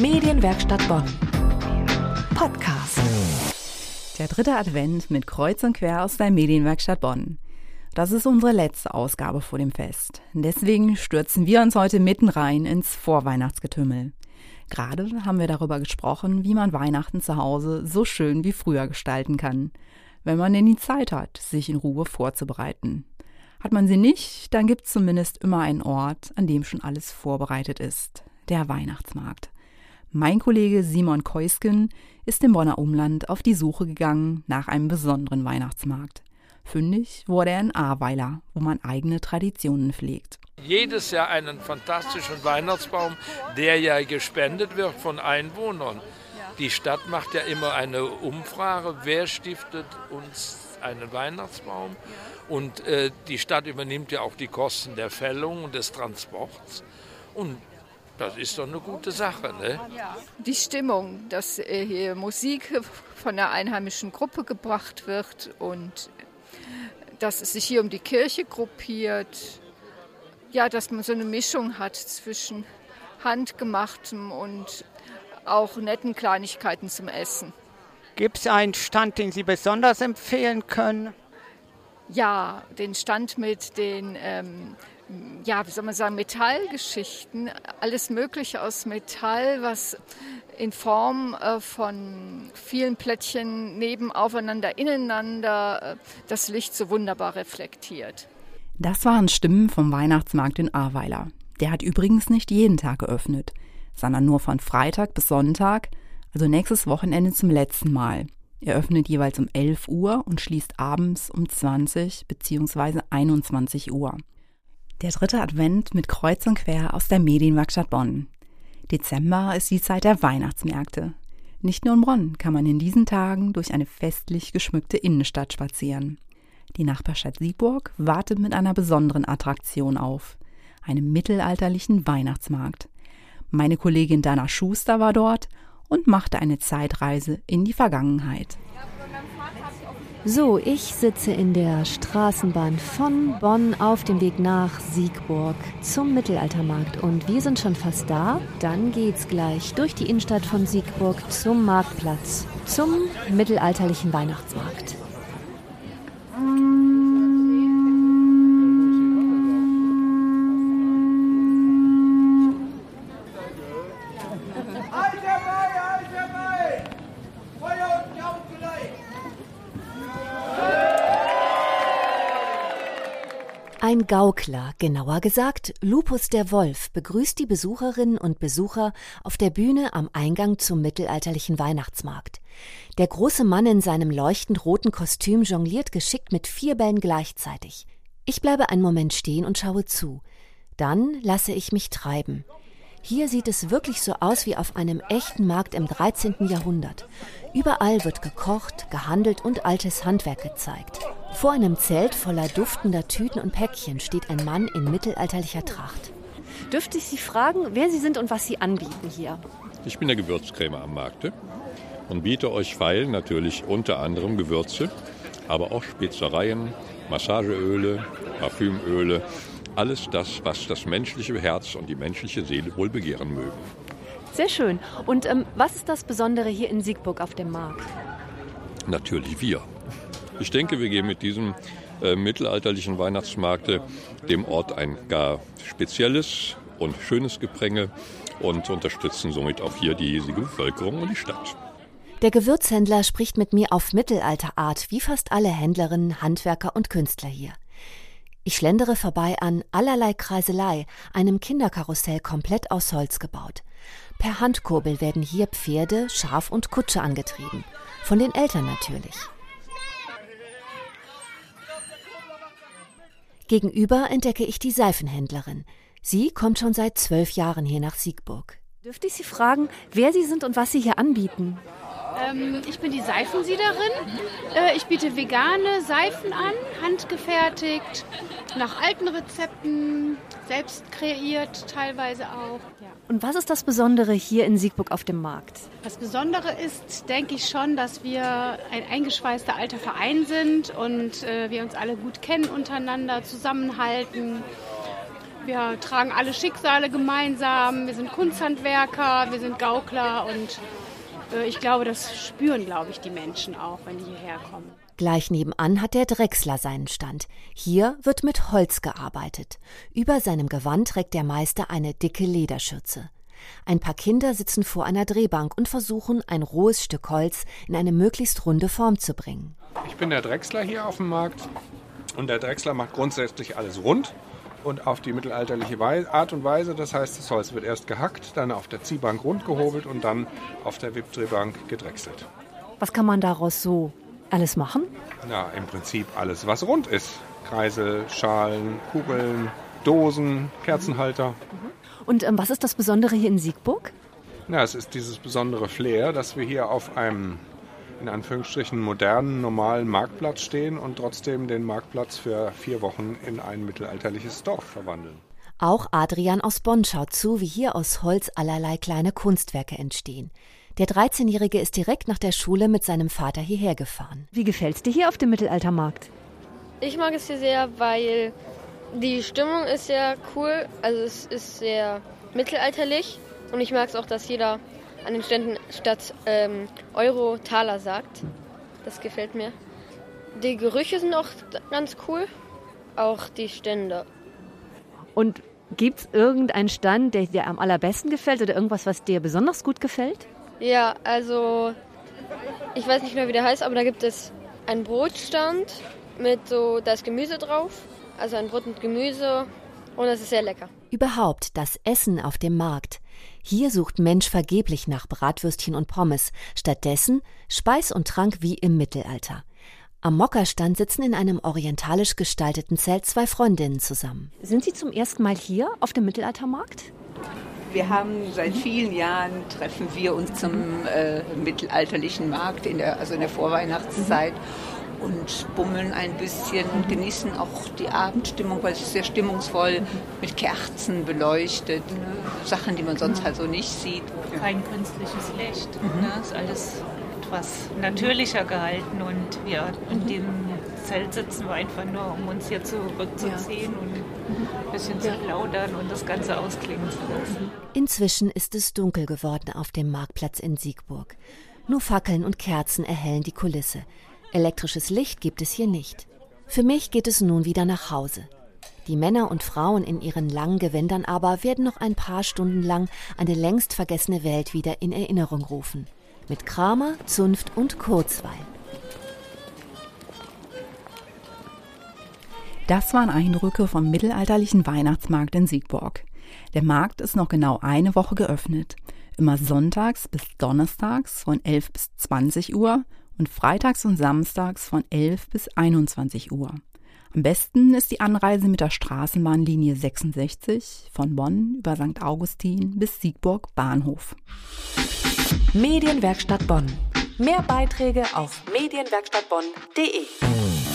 Medienwerkstatt Bonn. Podcast. Der dritte Advent mit Kreuz und Quer aus der Medienwerkstatt Bonn. Das ist unsere letzte Ausgabe vor dem Fest. Deswegen stürzen wir uns heute mitten rein ins Vorweihnachtsgetümmel. Gerade haben wir darüber gesprochen, wie man Weihnachten zu Hause so schön wie früher gestalten kann, wenn man denn die Zeit hat, sich in Ruhe vorzubereiten. Hat man sie nicht, dann gibt es zumindest immer einen Ort, an dem schon alles vorbereitet ist, der Weihnachtsmarkt. Mein Kollege Simon Keusken ist im Bonner Umland auf die Suche gegangen nach einem besonderen Weihnachtsmarkt. Fündig wurde er in Ahrweiler, wo man eigene Traditionen pflegt. Jedes Jahr einen fantastischen Weihnachtsbaum, der ja gespendet wird von Einwohnern. Die Stadt macht ja immer eine Umfrage, wer stiftet uns einen Weihnachtsbaum. Und äh, die Stadt übernimmt ja auch die Kosten der Fällung und des Transports. Und das ist doch eine gute Sache, ne? Die Stimmung, dass äh, hier Musik von der einheimischen Gruppe gebracht wird und dass es sich hier um die Kirche gruppiert. Ja, dass man so eine Mischung hat zwischen handgemachtem und auch netten Kleinigkeiten zum Essen. Gibt es einen Stand, den Sie besonders empfehlen können? Ja, den Stand mit den, ähm, ja, wie soll man sagen, Metallgeschichten. Alles Mögliche aus Metall, was in Form äh, von vielen Plättchen nebenaufeinander, ineinander äh, das Licht so wunderbar reflektiert. Das waren Stimmen vom Weihnachtsmarkt in Ahrweiler. Der hat übrigens nicht jeden Tag geöffnet, sondern nur von Freitag bis Sonntag, also nächstes Wochenende zum letzten Mal. Er öffnet jeweils um 11 Uhr und schließt abends um 20 bzw. 21 Uhr. Der dritte Advent mit Kreuz und Quer aus der Medienwerkstatt Bonn. Dezember ist die Zeit der Weihnachtsmärkte. Nicht nur in Bonn kann man in diesen Tagen durch eine festlich geschmückte Innenstadt spazieren. Die Nachbarstadt Siegburg wartet mit einer besonderen Attraktion auf, einem mittelalterlichen Weihnachtsmarkt. Meine Kollegin Dana Schuster war dort und machte eine Zeitreise in die Vergangenheit. So, ich sitze in der Straßenbahn von Bonn auf dem Weg nach Siegburg zum Mittelaltermarkt und wir sind schon fast da. Dann geht's gleich durch die Innenstadt von Siegburg zum Marktplatz, zum mittelalterlichen Weihnachtsmarkt. Ein Gaukler, genauer gesagt Lupus der Wolf, begrüßt die Besucherinnen und Besucher auf der Bühne am Eingang zum mittelalterlichen Weihnachtsmarkt. Der große Mann in seinem leuchtend roten Kostüm jongliert geschickt mit vier Bällen gleichzeitig. Ich bleibe einen Moment stehen und schaue zu. Dann lasse ich mich treiben. Hier sieht es wirklich so aus wie auf einem echten Markt im 13. Jahrhundert. Überall wird gekocht, gehandelt und altes Handwerk gezeigt. Vor einem Zelt voller duftender Tüten und Päckchen steht ein Mann in mittelalterlicher Tracht. Dürfte ich Sie fragen, wer Sie sind und was Sie anbieten hier? Ich bin der Gewürzkrämer am Markte und biete euch feilen natürlich unter anderem Gewürze, aber auch Spezereien, Massageöle, Parfümöle, alles das, was das menschliche Herz und die menschliche Seele wohl begehren mögen. Sehr schön. Und ähm, was ist das Besondere hier in Siegburg auf dem Markt? Natürlich wir. Ich denke, wir geben mit diesem äh, mittelalterlichen Weihnachtsmarkt dem Ort ein gar spezielles und schönes Gepränge und unterstützen somit auch hier die hiesige Bevölkerung und die Stadt. Der Gewürzhändler spricht mit mir auf Mittelalterart, wie fast alle Händlerinnen, Handwerker und Künstler hier. Ich schlendere vorbei an allerlei Kreiselei, einem Kinderkarussell komplett aus Holz gebaut. Per Handkurbel werden hier Pferde, Schaf und Kutsche angetrieben. Von den Eltern natürlich. Gegenüber entdecke ich die Seifenhändlerin. Sie kommt schon seit zwölf Jahren hier nach Siegburg. Dürfte ich Sie fragen, wer Sie sind und was Sie hier anbieten? Ähm, ich bin die Seifensiederin. Äh, ich biete vegane Seifen an, handgefertigt, nach alten Rezepten, selbst kreiert teilweise auch. Und was ist das Besondere hier in Siegburg auf dem Markt? Das Besondere ist, denke ich schon, dass wir ein eingeschweißter alter Verein sind und äh, wir uns alle gut kennen untereinander, zusammenhalten Wir tragen alle Schicksale gemeinsam. Wir sind Kunsthandwerker, wir sind Gaukler und äh, ich glaube, das spüren, glaube ich, die Menschen auch, wenn die hierher kommen. Gleich nebenan hat der Drechsler seinen Stand. Hier wird mit Holz gearbeitet. Über seinem Gewand trägt der Meister eine dicke Lederschürze. Ein paar Kinder sitzen vor einer Drehbank und versuchen, ein rohes Stück Holz in eine möglichst runde Form zu bringen. Ich bin der Drechsler hier auf dem Markt und der Drechsler macht grundsätzlich alles rund und auf die mittelalterliche Art und Weise. Das heißt, das Holz wird erst gehackt, dann auf der Ziehbank rundgehobelt und dann auf der Wippdrehbank gedrechselt. Was kann man daraus so alles machen? Na, im Prinzip alles, was rund ist. Kreisel, Schalen, Kugeln, Dosen, Kerzenhalter. Und ähm, was ist das Besondere hier in Siegburg? Na, es ist dieses besondere Flair, dass wir hier auf einem in Anführungsstrichen modernen, normalen Marktplatz stehen und trotzdem den Marktplatz für vier Wochen in ein mittelalterliches Dorf verwandeln. Auch Adrian aus Bonn schaut zu, wie hier aus Holz allerlei kleine Kunstwerke entstehen. Der 13-Jährige ist direkt nach der Schule mit seinem Vater hierher gefahren. Wie gefällt's dir hier auf dem Mittelaltermarkt? Ich mag es hier sehr, weil die Stimmung ist sehr cool. Also es ist sehr mittelalterlich. Und ich mag es auch, dass jeder an den Ständen statt ähm, Euro Taler sagt. Das gefällt mir. Die Gerüche sind auch ganz cool. Auch die Stände. Und gibt es irgendeinen Stand, der dir am allerbesten gefällt oder irgendwas, was dir besonders gut gefällt? Ja, also ich weiß nicht mehr, wie der heißt, aber da gibt es einen Brotstand mit so, da ist Gemüse drauf. Also ein Brot mit Gemüse und es ist sehr lecker. Überhaupt das Essen auf dem Markt. Hier sucht Mensch vergeblich nach Bratwürstchen und Pommes. Stattdessen Speis und Trank wie im Mittelalter. Am Mockerstand sitzen in einem orientalisch gestalteten Zelt zwei Freundinnen zusammen. Sind Sie zum ersten Mal hier auf dem Mittelaltermarkt? Wir haben seit vielen Jahren treffen wir uns zum äh, mittelalterlichen Markt, in der, also in der Vorweihnachtszeit. Und bummeln ein bisschen und genießen auch die Abendstimmung, weil es ist sehr stimmungsvoll mit Kerzen beleuchtet. Ne? Sachen, die man sonst halt so nicht sieht. Kein künstliches Licht. Mhm. Ne? Ist alles etwas natürlicher gehalten und ja, in dem Zelt sitzen wir einfach nur, um uns hier zurückzuziehen ja. und ein bisschen zu plaudern und das Ganze ausklingen zu lassen. Inzwischen ist es dunkel geworden auf dem Marktplatz in Siegburg. Nur Fackeln und Kerzen erhellen die Kulisse. Elektrisches Licht gibt es hier nicht. Für mich geht es nun wieder nach Hause. Die Männer und Frauen in ihren langen Gewändern aber werden noch ein paar Stunden lang eine längst vergessene Welt wieder in Erinnerung rufen. Mit Kramer, Zunft und Kurzweil. Das waren Eindrücke vom mittelalterlichen Weihnachtsmarkt in Siegburg. Der Markt ist noch genau eine Woche geöffnet. Immer sonntags bis donnerstags von 11 bis 20 Uhr und freitags und samstags von 11 bis 21 Uhr. Am besten ist die Anreise mit der Straßenbahnlinie 66 von Bonn über St. Augustin bis Siegburg Bahnhof. Medienwerkstatt Bonn. Mehr Beiträge auf medienwerkstattbonn.de.